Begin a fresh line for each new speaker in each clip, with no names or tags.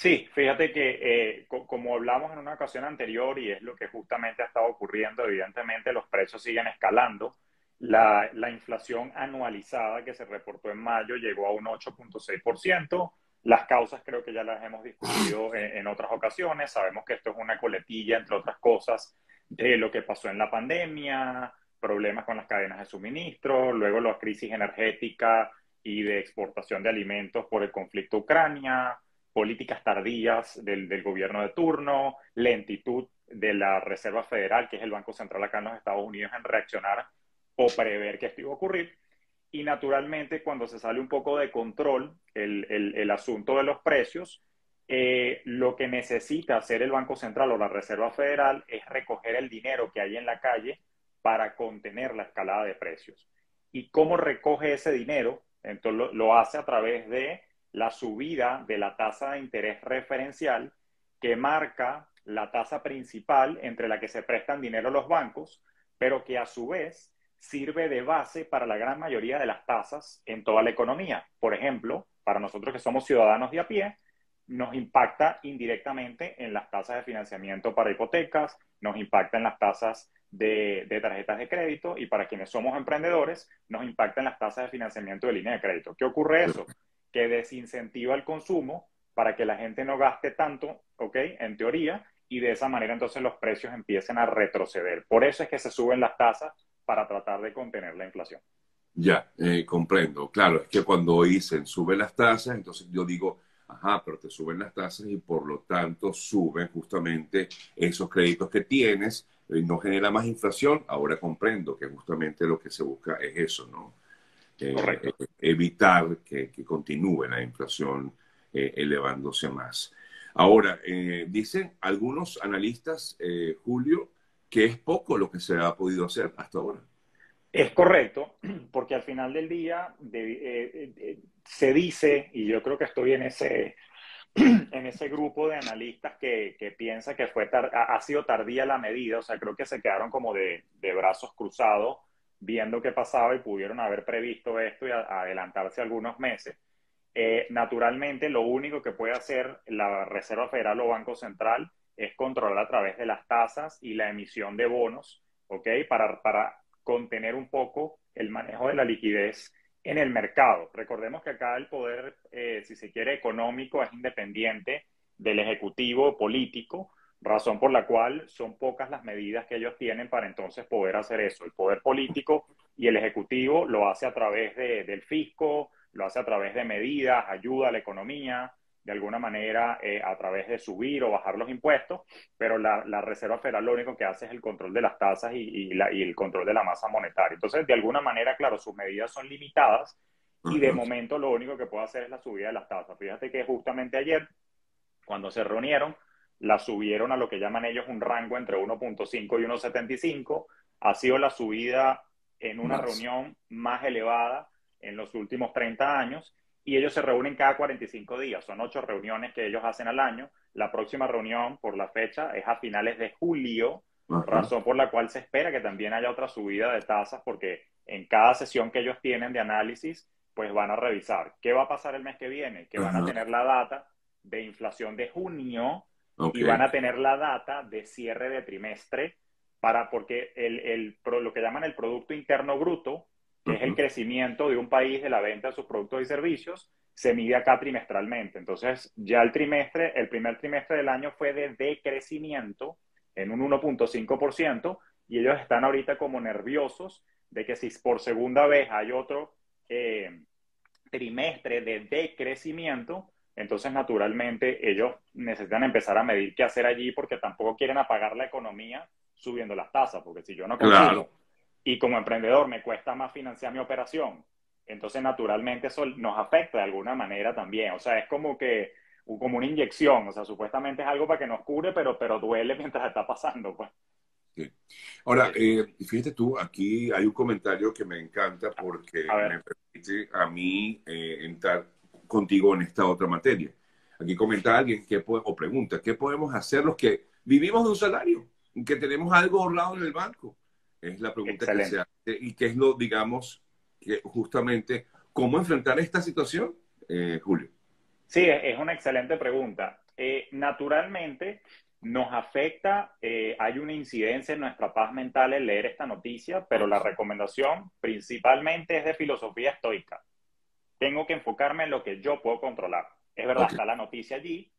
Sí, fíjate que eh, como hablamos en una ocasión anterior y es lo que justamente ha estado ocurriendo, evidentemente los precios siguen escalando. La, la inflación anualizada que se reportó en mayo llegó a un 8.6%. Las causas creo que ya las hemos discutido en, en, otras ocasiones. Sabemos que esto es una coletilla, entre otras cosas, de lo que pasó en la pandemia, problemas con las cadenas de suministro, luego la crisis energética y de exportación de alimentos por el conflicto Ucrania, políticas tardías del, del, gobierno de turno, lentitud de la Reserva Federal, que es el Banco Central acá en los Estados Unidos, en reaccionar o prever que esto iba a ocurrir. Y naturalmente, cuando se sale un poco de control el, el, asunto de los precios, eh, lo que necesita hacer el Banco Central o la Reserva Federal es recoger el dinero que hay en la calle para contener la escalada de precios. ¿Y cómo recoge ese dinero? Entonces lo hace a través de la subida de la tasa de interés referencial que marca la tasa principal entre la que se prestan dinero los bancos, pero que a su vez sirve de base para la gran mayoría de las tasas en toda la economía. Por ejemplo, para nosotros que somos ciudadanos de a pie, nos impacta indirectamente en las tasas de financiamiento para hipotecas, nos impacta en las tasas de, de, tarjetas de crédito y para quienes somos emprendedores, nos impacta en las tasas de financiamiento de línea de crédito. ¿Qué ocurre eso? Que desincentiva el consumo para que la gente no gaste tanto, ¿ok? En teoría, y de esa manera entonces los precios empiecen a retroceder. Por eso es que se suben las tasas para tratar de contener la inflación.
Ya, eh, comprendo. Claro, es que cuando dicen suben las tasas, entonces yo digo, ajá, pero te suben las tasas y por lo tanto suben justamente esos créditos que tienes y no genera más inflación. Ahora comprendo que justamente lo que se busca es eso, ¿no? Eh, evitar que, que, continúe la inflación eh, elevándose más. Ahora, eh, dicen algunos analistas, eh, Julio, que es poco lo que se ha podido hacer hasta ahora.
Es correcto, porque al final del día de, se dice, y yo creo que estoy en ese, en ese grupo de analistas que, que piensa que fue tar, ha sido tardía la medida, o sea, creo que se quedaron como de, de brazos cruzados viendo qué pasaba y pudieron haber previsto esto y adelantarse algunos meses. Eh, naturalmente, lo único que puede hacer la Reserva Federal o Banco Central es controlar a través de las tasas y la emisión de bonos, ¿ok? Para, para contener un poco el manejo de la liquidez en el mercado. Recordemos que acá el poder, eh, si se quiere, económico es independiente del ejecutivo político, razón por la cual son pocas las medidas que ellos tienen para entonces poder hacer eso. El poder político y el ejecutivo lo hace a través de, del fisco, lo hace a través de medidas, ayuda a la economía, de alguna manera eh, a través de subir o bajar los impuestos, pero la, la, Reserva Federal lo único que hace es el control de las tasas y, y, la, y, el control de la masa monetaria. Entonces, de alguna manera, claro, sus medidas son limitadas y de momento lo único que puede hacer es la subida de las tasas. Fíjate que justamente ayer, cuando se reunieron, la subieron a lo que llaman ellos un rango entre 1.5 y 1.75. Ha sido la subida en una más. reunión más elevada en los últimos 30 años y ellos se reúnen cada 45 días. Son ocho reuniones que ellos hacen al año. La próxima reunión, por la fecha, es a finales de julio, Ajá. razón por la cual se espera que también haya otra subida de tasas porque en cada sesión que ellos tienen de análisis, pues van a revisar qué va a pasar el mes que viene, que Ajá. van a tener la data de inflación de junio Okay. Y van a tener la data de cierre de trimestre para, porque el, el, lo que llaman el Producto Interno Bruto, que uh -huh. es el crecimiento de un país de la venta de sus productos y servicios, se mide acá trimestralmente. Entonces, ya el trimestre, el primer trimestre del año fue de decrecimiento en un 1.5% y ellos están ahorita como nerviosos de que si por segunda vez hay otro eh, trimestre de decrecimiento, entonces, naturalmente, ellos necesitan empezar a medir qué hacer allí porque tampoco quieren apagar la economía subiendo las tasas, porque si yo no consigo claro. y como emprendedor me cuesta más financiar mi operación, entonces naturalmente eso nos afecta de alguna manera también. O sea, es como que como una inyección, o sea, supuestamente es algo para que nos cure, pero, pero duele mientras está pasando, pues.
Sí. Ahora, eh, fíjate tú, aquí hay un comentario que me encanta porque me permite a mí eh, entrar contigo en esta otra materia. Aquí comenta alguien que puede, o pregunta, ¿qué podemos hacer los que vivimos de un salario? Que tenemos algo ahorrado en el banco. Es la pregunta Excelente. que se hace y que es lo, digamos, que justamente, ¿cómo enfrentar esta situación, eh, Julio?
Sí, es una excelente pregunta. Eh, naturalmente, nos afecta, eh, hay una incidencia en nuestra paz mental el leer esta noticia, pero la recomendación principalmente es de filosofía estoica. Tengo que enfocarme en lo que yo puedo controlar. Es verdad, está la noticia allí,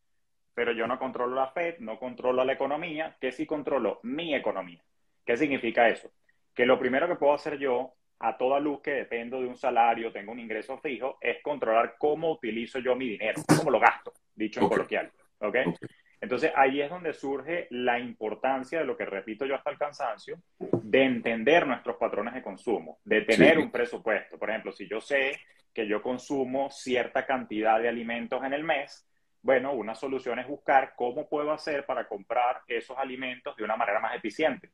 pero yo no controlo la Fed, no controlo la economía, que sí controlo mi economía. ¿Qué significa eso? Que lo primero que puedo hacer yo, a toda luz que dependo de un salario, tengo un ingreso fijo, es controlar cómo utilizo yo mi dinero, cómo lo gasto, dicho en coloquial. ¿okay? Entonces ahí es donde surge la importancia de lo que repito yo hasta el cansancio, de entender nuestros patrones de consumo, de tener un presupuesto. Por ejemplo, si yo sé que yo consumo cierta cantidad de alimentos en el mes, bueno, una solución es buscar cómo puedo hacer para comprar esos alimentos de una manera más eficiente.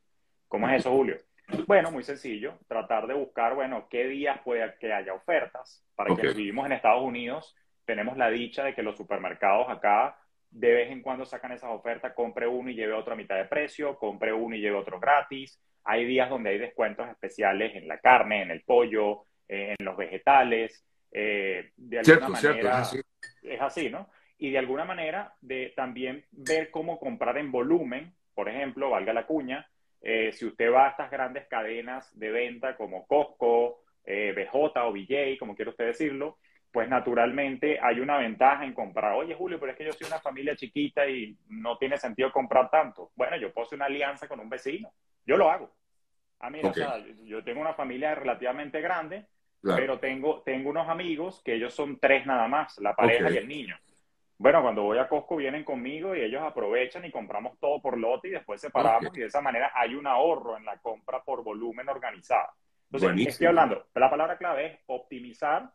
¿Cómo es eso, Julio? Bueno, muy sencillo, tratar de buscar, bueno, qué días puede que haya ofertas. Para que vivimos en Estados Unidos, tenemos la dicha de que los supermercados acá de vez en cuando sacan esas ofertas, compre uno y lleve otro a mitad de precio, compre uno y lleve otro gratis. Hay días donde hay descuentos especiales en la carne, en el pollo, eh, en los vegetales. Eh, de alguna manera es, así. ¿no? Y de alguna manera de también ver cómo comprar en volumen, por ejemplo, valga la cuña, eh, si usted va a estas grandes cadenas de venta como Costco, BJ o BJ, como quiera usted decirlo, pues naturalmente hay una ventaja en comprar. Oye, Julio, pero es que yo soy una familia chiquita y no tiene sentido comprar tanto. Bueno, yo puedo hacer una alianza con un vecino. Yo lo hago. Ah, mira, o sea, yo tengo una familia relativamente grande, pero tengo, tengo unos amigos que ellos son tres nada más, la pareja y el niño. Bueno, cuando voy a Costco vienen conmigo y ellos aprovechan y compramos todo por lote y después separamos y de esa manera hay un ahorro en la compra por volumen organizado. Entonces, estoy hablando, la palabra clave es optimizar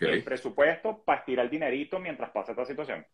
el presupuesto para estirar el dinerito mientras pasa esta situación.